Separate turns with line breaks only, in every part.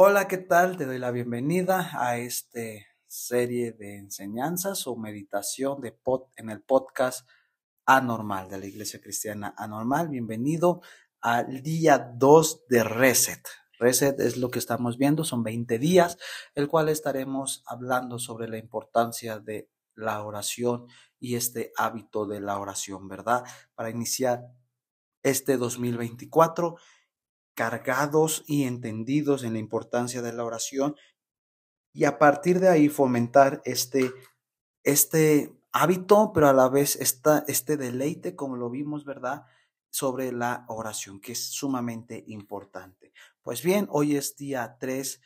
Hola, ¿qué tal? Te doy la bienvenida a esta serie de enseñanzas o meditación de en el podcast Anormal de la Iglesia Cristiana Anormal. Bienvenido al día 2 de Reset. Reset es lo que estamos viendo, son 20 días, el cual estaremos hablando sobre la importancia de la oración y este hábito de la oración, ¿verdad? Para iniciar este 2024 cargados y entendidos en la importancia de la oración y a partir de ahí fomentar este, este hábito, pero a la vez esta, este deleite, como lo vimos, ¿verdad? Sobre la oración, que es sumamente importante. Pues bien, hoy es día 3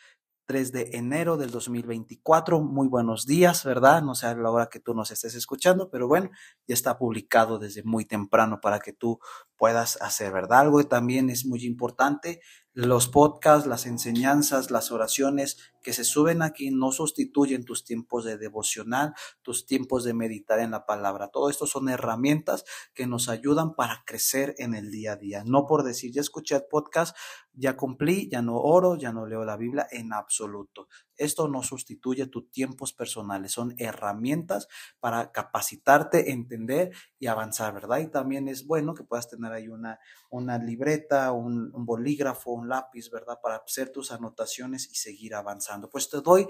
3 de enero del 2024. Muy buenos días, ¿verdad? No sé a la hora que tú nos estés escuchando, pero bueno, ya está publicado desde muy temprano para que tú puedas hacer, ¿verdad? Algo que también es muy importante los podcasts, las enseñanzas, las oraciones que se suben aquí no sustituyen tus tiempos de devocional, tus tiempos de meditar en la palabra. Todo esto son herramientas que nos ayudan para crecer en el día a día. No por decir, ya escuché el podcast, ya cumplí, ya no oro, ya no leo la Biblia en absoluto. Esto no sustituye tus tiempos personales, son herramientas para capacitarte, entender y avanzar, ¿verdad? Y también es bueno que puedas tener ahí una, una libreta, un, bolígrafo, un lápiz, ¿verdad? Para hacer tus anotaciones y seguir avanzando. Pues te doy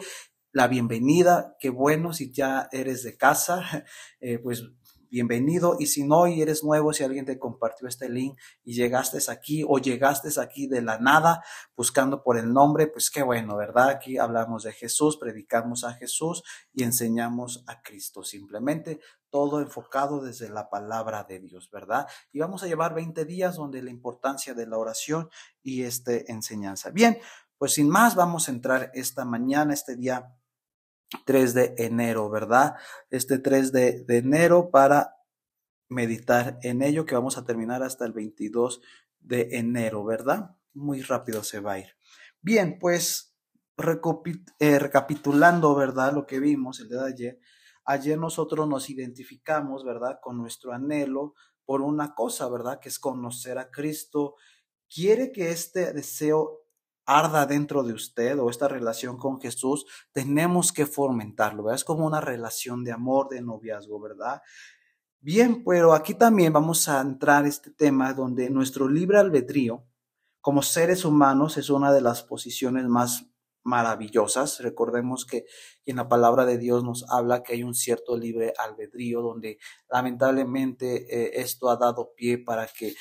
la bienvenida, qué bueno si ya eres de casa, eh, pues bienvenido. Y si no, y eres nuevo, si alguien te compartió este link y llegaste aquí o llegaste aquí de la nada buscando por el nombre, pues qué bueno, ¿verdad? Aquí hablamos de Jesús, predicamos a Jesús y enseñamos a Cristo. Simplemente todo enfocado desde la palabra de Dios, ¿verdad? Y vamos a llevar 20 días donde la importancia de la oración y este enseñanza. Bien, pues sin más, vamos a entrar esta mañana, este día 3 de enero, ¿verdad? Este 3 de, enero para meditar en ello, que vamos a terminar hasta el 22 de enero, ¿verdad? Muy rápido se va a ir. Bien, pues eh, recapitulando, ¿verdad? Lo que vimos el día de ayer. Ayer nosotros nos identificamos, ¿verdad? Con nuestro anhelo por una cosa, ¿verdad? Que es conocer a Cristo. Quiere que este deseo arda dentro de usted o esta relación con Jesús, tenemos que fomentarlo, ¿verdad? Es como una relación de amor, de noviazgo, ¿verdad? Bien, pero aquí también vamos a entrar este tema donde nuestro libre albedrío como seres humanos es una de las posiciones más maravillosas. Recordemos que en la palabra de Dios nos habla que hay un cierto libre albedrío donde lamentablemente eh, esto ha dado pie para que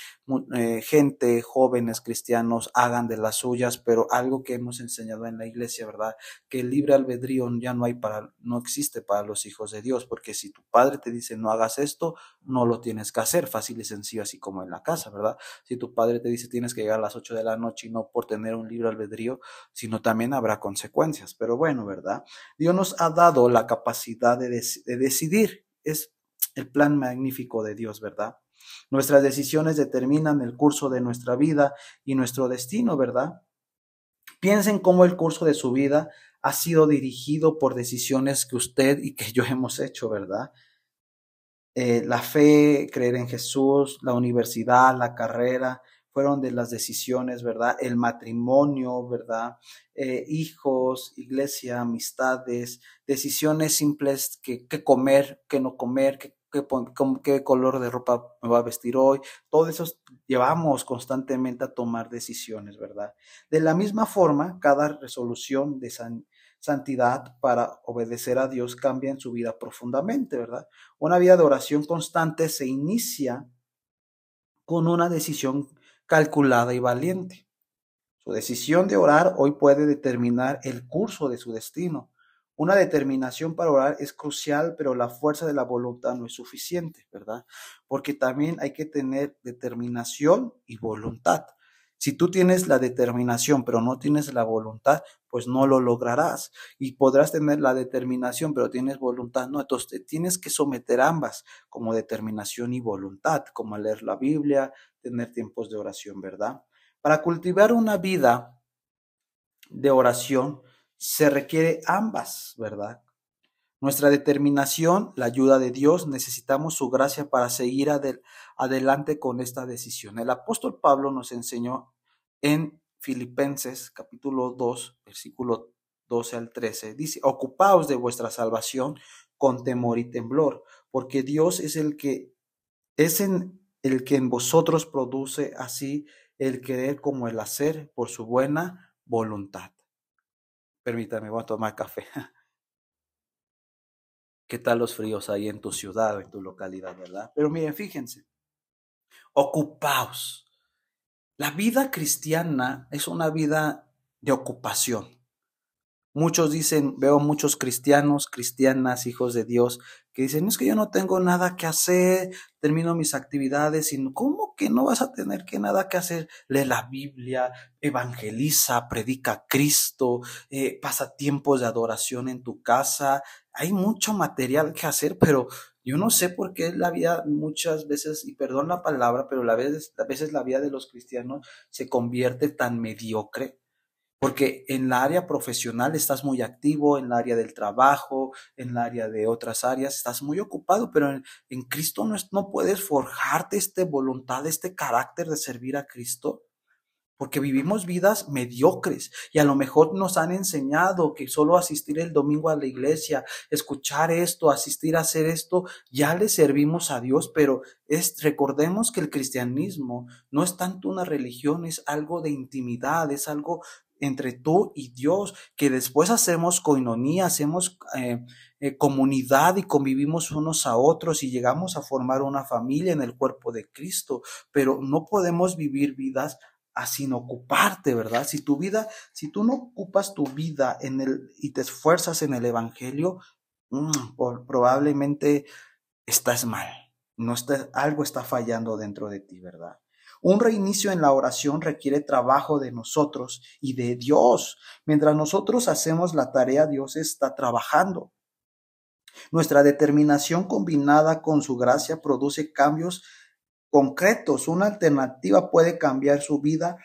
eh, gente, jóvenes cristianos hagan de las suyas, pero algo que hemos enseñado en la iglesia, ¿verdad? Que el libre albedrío ya no hay para, no existe para los hijos de Dios, porque si tu padre te dice no hagas esto, no lo tienes que hacer, fácil y sencillo, así como en la casa, ¿verdad? Si tu padre te dice tienes que llegar a las 8 de la noche y no por tener un libre albedrío, sino también habrá consecuencias, pero bueno, ¿verdad? Dios nos ha dado la capacidad de, decidir. Es el plan magnífico de Dios, ¿verdad? Nuestras decisiones determinan el curso de nuestra vida y nuestro destino, ¿verdad? Piensen cómo el curso de su vida ha sido dirigido por decisiones que usted y que yo hemos hecho, ¿verdad? Eh, la fe, creer en Jesús, la universidad, la carrera, fueron de las decisiones, ¿verdad? El matrimonio, ¿verdad? Eh, hijos, iglesia, amistades, decisiones simples, que, comer, qué no comer, qué, qué, color de ropa me va a vestir hoy. Todo eso llevamos constantemente a tomar decisiones, ¿verdad? De la misma forma, cada resolución de santidad para obedecer a Dios cambia en su vida profundamente, ¿verdad? Una vida de oración constante se inicia con una decisión calculada y valiente. Su decisión de orar hoy puede determinar el curso de su destino. Una determinación para orar es crucial, pero la fuerza de la voluntad no es suficiente, ¿verdad? Porque también hay que tener determinación y voluntad. Si tú tienes la determinación, pero no tienes la voluntad, pues no lo lograrás. Y podrás tener la determinación, pero tienes voluntad, no. Entonces tienes que someter ambas, como determinación y voluntad, como leer la Biblia, tener tiempos de oración, ¿verdad? Para cultivar una vida de oración se requiere ambas, ¿verdad? Nuestra determinación, la ayuda de Dios, necesitamos su gracia para seguir adelante con esta decisión. El apóstol Pablo nos enseñó en Filipenses capítulo 2, versículo 12 al 13. Dice, ocupaos de vuestra salvación con temor y temblor, porque Dios es el que es en el que en vosotros produce así el querer como el hacer por su buena voluntad. Permítame, voy a tomar café. ¿Qué tal los fríos ahí en tu ciudad o en tu localidad, verdad? Pero miren, fíjense, ocupaos. La vida cristiana es una vida de ocupación. Muchos dicen, veo muchos cristianos, cristianas, hijos de Dios, que dicen, es que yo no tengo nada que hacer, termino mis actividades, y ¿cómo que no vas a tener que nada que hacer? Lee la Biblia, evangeliza, predica a Cristo, eh, pasa tiempos de adoración en tu casa, hay mucho material que hacer, pero yo no sé por qué la vida muchas veces, y perdón la palabra, pero a veces, a veces la vida de los cristianos se convierte tan mediocre porque en la área profesional estás muy activo, en el área del trabajo, en el área de otras áreas, estás muy ocupado, pero en, Cristo no, no puedes forjarte esta voluntad, este carácter de servir a Cristo, porque vivimos vidas mediocres y a lo mejor nos han enseñado que solo asistir el domingo a la iglesia, escuchar esto, asistir a hacer esto, ya le servimos a Dios, pero es, recordemos que el cristianismo no es tanto una religión, es algo de intimidad, es algo entre tú y Dios, que después hacemos coinonía, hacemos eh, eh, comunidad y convivimos unos a otros y llegamos a formar una familia en el cuerpo de Cristo, pero no podemos vivir vidas así sin ocuparte, ¿verdad? Si tu vida, si tú no ocupas tu vida en el y te esfuerzas en el evangelio, mm, probablemente estás mal. No está, algo está fallando dentro de ti, ¿verdad? Un reinicio en la oración requiere trabajo de nosotros y de Dios. Mientras nosotros hacemos la tarea, Dios está trabajando. Nuestra determinación combinada con su gracia produce cambios concretos. Una alternativa puede cambiar su vida.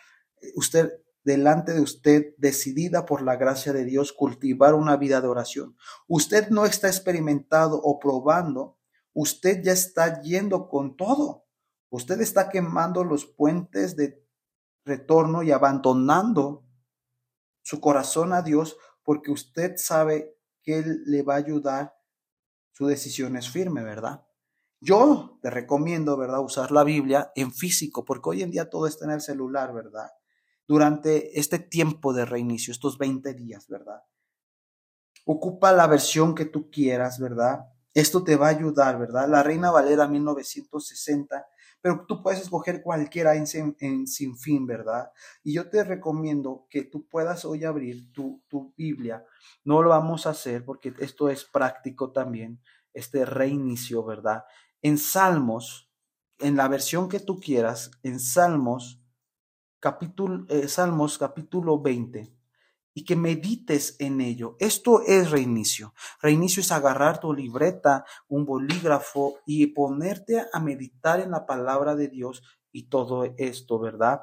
Usted delante de usted, decidida por la gracia de Dios, cultivar una vida de oración. Usted no está experimentado o probando, usted ya está yendo con todo. Usted está quemando los puentes de retorno y abandonando su corazón a Dios porque usted sabe que Él le va a ayudar. Su decisión es firme, ¿verdad? Yo te recomiendo, ¿verdad?, usar la Biblia en físico, porque hoy en día todo está en el celular, ¿verdad? Durante este tiempo de reinicio, estos 20 días, ¿verdad? Ocupa la versión que tú quieras, ¿verdad? Esto te va a ayudar, ¿verdad? La Reina Valera 1960 pero tú puedes escoger cualquiera en, sin fin, ¿verdad? Y yo te recomiendo que tú puedas hoy abrir tu, tu Biblia. No lo vamos a hacer porque esto es práctico también, este reinicio, ¿verdad? En Salmos, en la versión que tú quieras, en Salmos, capítulo, eh, Salmos capítulo 20 y que medites en ello. Esto es reinicio. Reinicio es agarrar tu libreta, un bolígrafo y ponerte a meditar en la palabra de Dios y todo esto, ¿verdad?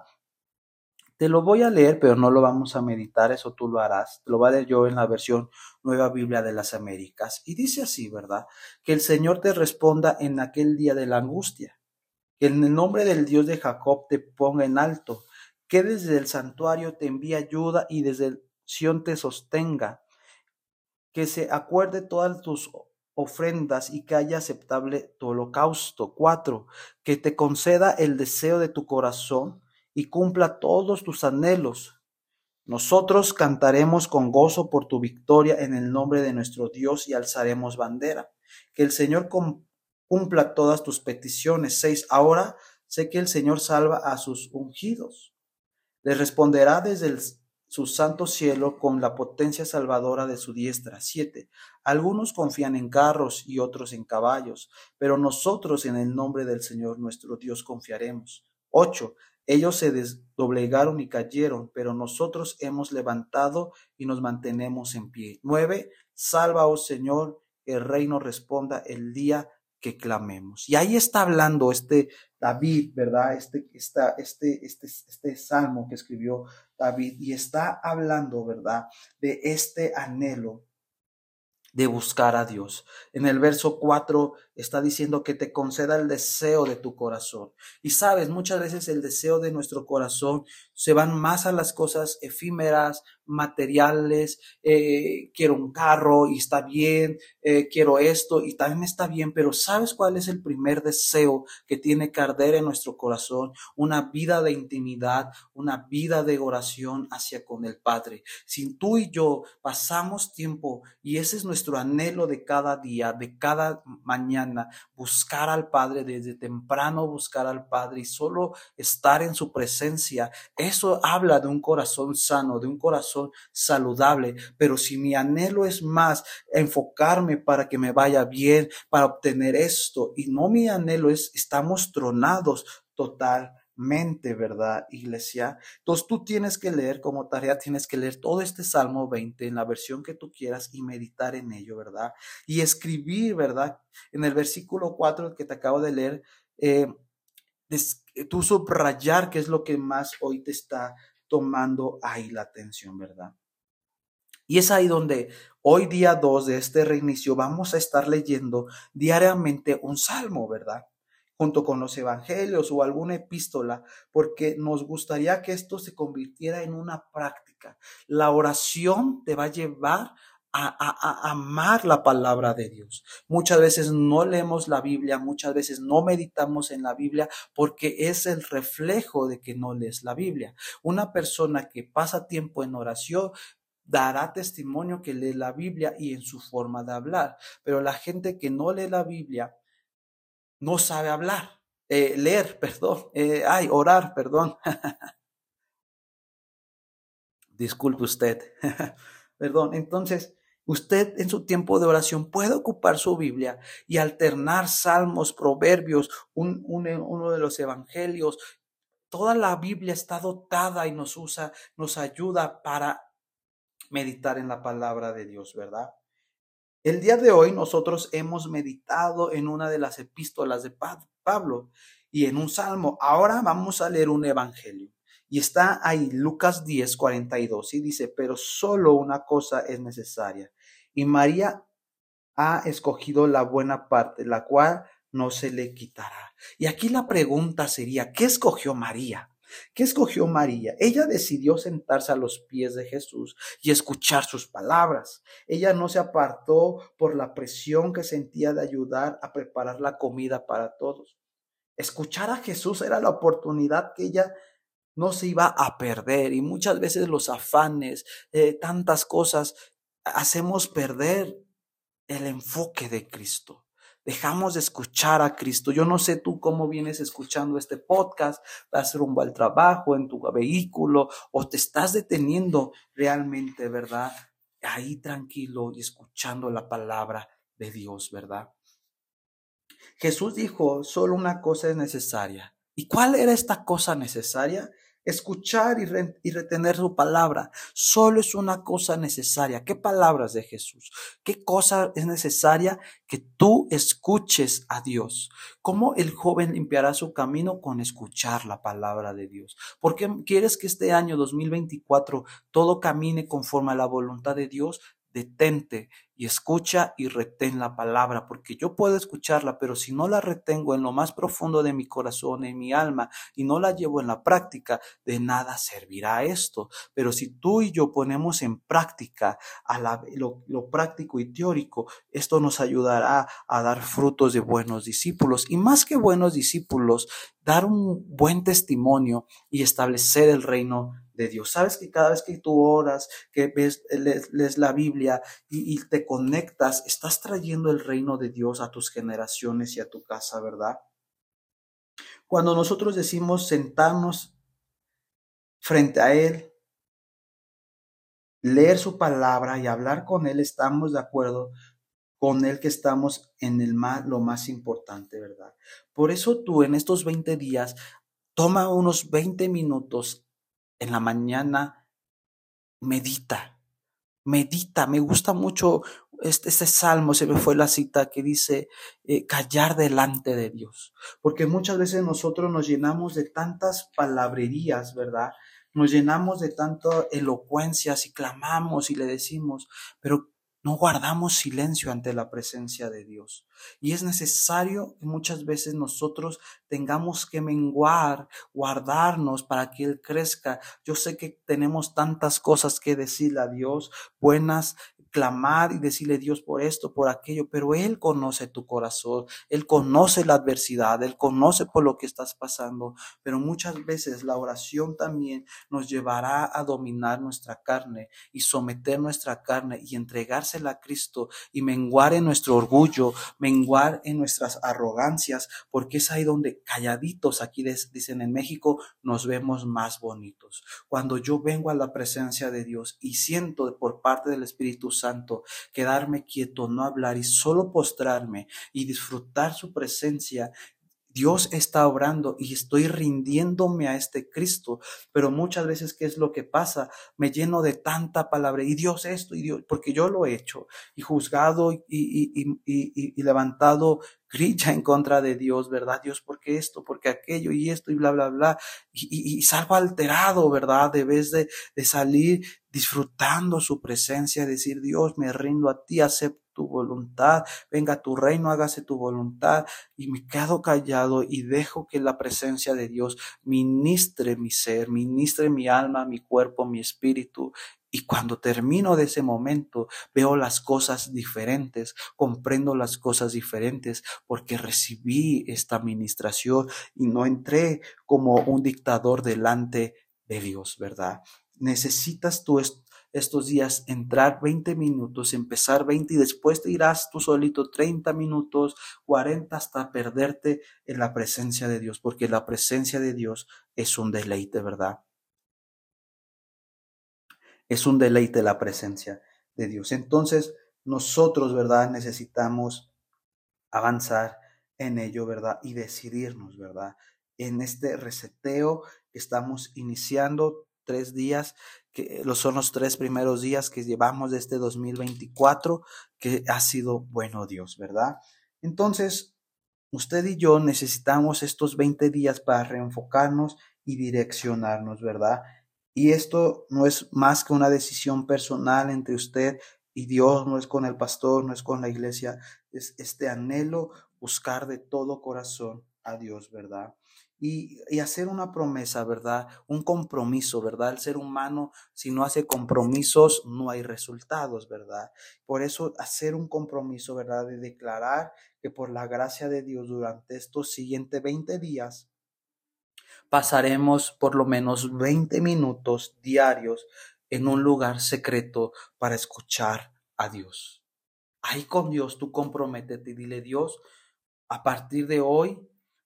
Te lo voy a leer, pero no lo vamos a meditar, eso tú lo harás. lo voy a leer yo en la versión Nueva Biblia de las Américas. Y dice así, ¿verdad? Que el Señor te responda en aquel día de la angustia. Que en el nombre del Dios de Jacob te ponga en alto. Que desde el santuario te envíe ayuda y desde el te sostenga, que se acuerde todas tus ofrendas y que haya aceptable tu holocausto. Cuatro, que te conceda el deseo de tu corazón y cumpla todos tus anhelos. Nosotros cantaremos con gozo por tu victoria en el nombre de nuestro Dios y alzaremos bandera. Que el Señor cumpla todas tus peticiones. Seis, ahora sé que el Señor salva a sus ungidos. Le responderá desde el su santo cielo con la potencia salvadora de su diestra. Siete. Algunos confían en carros y otros en caballos, pero nosotros en el nombre del Señor nuestro Dios confiaremos. Ocho. Ellos se desdoblegaron y cayeron, pero nosotros hemos levantado y nos mantenemos en pie. Nueve. Salva, oh Señor, el reino responda el día que clamemos. Y ahí está hablando este David, ¿verdad? Este, esta, este, este, este salmo que escribió David y está hablando, ¿verdad? De este anhelo de buscar a Dios. En el verso 4 está diciendo que te conceda el deseo de tu corazón. Y sabes, muchas veces el deseo de nuestro corazón se van más a las cosas efímeras, materiales, eh, quiero un carro y está bien, eh, quiero esto y también está bien, pero ¿sabes cuál es el primer deseo que tiene que arder en nuestro corazón? Una vida de intimidad, una vida de oración hacia con el Padre. Si tú y yo pasamos tiempo y ese es nuestro anhelo de cada día, de cada mañana, buscar al Padre desde temprano, buscar al Padre y solo estar en su presencia. Eso habla de un corazón sano, de un corazón saludable. Pero si mi anhelo es más enfocarme para que me vaya bien, para obtener esto, y no mi anhelo es, estamos tronados total mente, ¿verdad, iglesia? Entonces tú tienes que leer como tarea, tienes que leer todo este Salmo 20 en la versión que tú quieras y meditar en ello, ¿verdad? Y escribir, ¿verdad? En el versículo 4 que te acabo de leer, eh, tú subrayar qué es lo que más hoy te está tomando ahí la atención, ¿verdad? Y es ahí donde hoy día 2 de este reinicio vamos a estar leyendo diariamente un salmo, ¿verdad? Junto con los evangelios o alguna epístola, porque nos gustaría que esto se convirtiera en una práctica. La oración te va a llevar a, amar la palabra de Dios. Muchas veces no leemos la Biblia, muchas veces no meditamos en la Biblia porque es el reflejo de que no lees la Biblia. Una persona que pasa tiempo en oración dará testimonio que lee la Biblia y en su forma de hablar, pero la gente que no lee la Biblia no sabe hablar, eh, leer, perdón, eh, ay, orar, perdón. Disculpe usted, perdón. Entonces, usted en su tiempo de oración puede ocupar su Biblia y alternar salmos, proverbios, uno de los evangelios. Toda la Biblia está dotada y nos usa, nos ayuda para meditar en la palabra de Dios, ¿verdad? El día de hoy nosotros hemos meditado en una de las epístolas de Pablo y en un salmo. Ahora vamos a leer un evangelio. Y está ahí Lucas 10, 42 y dice, pero solo una cosa es necesaria. Y María ha escogido la buena parte, la cual no se le quitará. Y aquí la pregunta sería, ¿qué escogió María? ¿Qué escogió María? Ella decidió sentarse a los pies de Jesús y escuchar sus palabras. Ella no se apartó por la presión que sentía de ayudar a preparar la comida para todos. Escuchar a Jesús era la oportunidad que ella no se iba a perder y muchas veces los afanes, eh, tantas cosas, hacemos perder el enfoque de Cristo. Dejamos de escuchar a Cristo. Yo no sé tú cómo vienes escuchando este podcast, vas rumbo al trabajo, en tu vehículo, o te estás deteniendo realmente, ¿verdad? Ahí tranquilo y escuchando la palabra de Dios, ¿verdad? Jesús dijo, solo una cosa es necesaria. ¿Y cuál era esta cosa necesaria? Escuchar y, retener su palabra. Solo es una cosa necesaria. ¿Qué palabras de Jesús? ¿Qué cosa es necesaria? Que tú escuches a Dios. ¿Cómo el joven limpiará su camino? Con escuchar la palabra de Dios. ¿Por qué quieres que este año 2024 todo camine conforme a la voluntad de Dios? Detente y escucha y retén la palabra, porque yo puedo escucharla, pero si no la retengo en lo más profundo de mi corazón, en mi alma, y no la llevo en la práctica, de nada servirá esto. Pero si tú y yo ponemos en práctica a lo, lo práctico y teórico, esto nos ayudará a dar frutos de buenos discípulos. Y más que buenos discípulos, dar un buen testimonio y establecer el reino de Dios. Sabes que cada vez que tú oras, que ves, lees, la Biblia y, y, te conectas, estás trayendo el reino de Dios a tus generaciones y a tu casa, ¿verdad? Cuando nosotros decimos sentarnos frente a Él, leer su palabra y hablar con Él, estamos de acuerdo con Él que estamos en el más, lo más importante, ¿verdad? Por eso tú en estos 20 días, toma unos 20 minutos en la mañana, medita, medita. Me gusta mucho este, este, salmo, se me fue la cita que dice eh, callar delante de Dios. Porque muchas veces nosotros nos llenamos de tantas palabrerías, ¿verdad? Nos llenamos de tanta elocuencias y clamamos y le decimos, pero no guardamos silencio ante la presencia de Dios. Y es necesario que muchas veces nosotros tengamos que menguar, guardarnos para que Él crezca. Yo sé que tenemos tantas cosas que decirle a Dios, buenas clamar y decirle Dios por esto, por aquello, pero Él conoce tu corazón, Él conoce la adversidad, Él conoce por lo que estás pasando, pero muchas veces la oración también nos llevará a dominar nuestra carne y someter nuestra carne y entregársela a Cristo y menguar en nuestro orgullo, menguar en nuestras arrogancias, porque es ahí donde calladitos, aquí dicen en México, nos vemos más bonitos. Cuando yo vengo a la presencia de Dios y siento por parte del Espíritu Santo, Santo, quedarme quieto, no hablar y solo postrarme y disfrutar su presencia Dios está obrando y estoy rindiéndome a este Cristo, pero muchas veces, ¿qué es lo que pasa? Me lleno de tanta palabra y Dios esto y Dios, porque yo lo he hecho y juzgado y, y, y, y levantado grilla en contra de Dios, ¿verdad? Dios, ¿por qué esto? ¿Por qué aquello? Y esto y bla, bla, bla. Y, salgo alterado, ¿verdad? De vez de, de salir disfrutando su presencia, decir, Dios, me rindo a ti, acepto tu voluntad, venga tu reino, hágase tu voluntad, y me quedo callado y dejo que la presencia de Dios ministre mi ser, ministre mi alma, mi cuerpo, mi espíritu. Y cuando termino de ese momento, veo las cosas diferentes, comprendo las cosas diferentes, porque recibí esta administración y no entré como un dictador delante de Dios, ¿verdad? Necesitas tú estos días entrar 20 minutos, empezar 20 y después te irás tú solito 30 minutos, 40 hasta perderte en la presencia de Dios, porque la presencia de Dios es un deleite, ¿verdad? Es un deleite la presencia de Dios. Entonces, nosotros, ¿verdad? Necesitamos avanzar en ello, ¿verdad? Y decidirnos, ¿verdad? En este reseteo estamos iniciando tres días, que son los tres primeros días que llevamos de este 2024, que ha sido bueno Dios, ¿verdad? Entonces, usted y yo necesitamos estos 20 días para reenfocarnos y direccionarnos, ¿verdad? Y esto no es más que una decisión personal entre usted y Dios, no es con el pastor, no es con la iglesia, es este anhelo buscar de todo corazón a Dios, ¿verdad? Y, hacer una promesa, ¿verdad? Un compromiso, ¿verdad? El ser humano, si no hace compromisos, no hay resultados, ¿verdad? Por eso hacer un compromiso, ¿verdad? De declarar que por la gracia de Dios durante estos siguientes 20 días, pasaremos por lo menos 20 minutos diarios en un lugar secreto para escuchar a Dios. Ahí con Dios tú comprométete y dile, Dios, a partir de hoy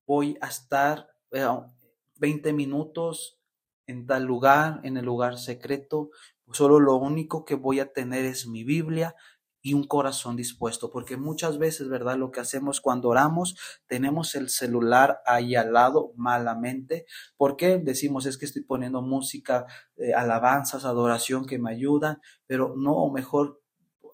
voy a estar 20 minutos en tal lugar, en el lugar secreto. Solo lo único que voy a tener es mi Biblia y un corazón dispuesto, porque muchas veces, ¿verdad? Lo que hacemos cuando oramos, tenemos el celular ahí al lado malamente. ¿Por qué? Decimos, es que estoy poniendo música, eh, alabanzas, adoración que me ayudan, pero no, mejor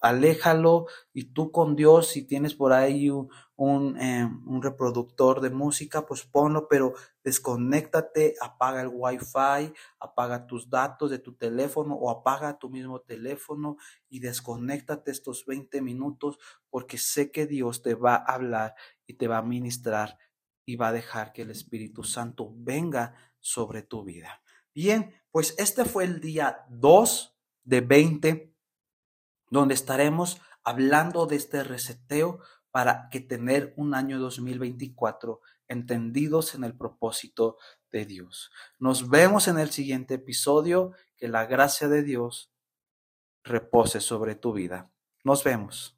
aléjalo y tú con Dios, si tienes por ahí un, eh, un, reproductor de música, pues ponlo, pero desconéctate, apaga el wifi, apaga tus datos de tu teléfono o apaga tu mismo teléfono y desconéctate estos 20 minutos porque sé que Dios te va a hablar y te va a ministrar y va a dejar que el Espíritu Santo venga sobre tu vida. Bien, pues este fue el día 2 de 20 donde estaremos hablando de este reseteo para que tener un año 2024 entendidos en el propósito de Dios. Nos vemos en el siguiente episodio. Que la gracia de Dios repose sobre tu vida. Nos vemos.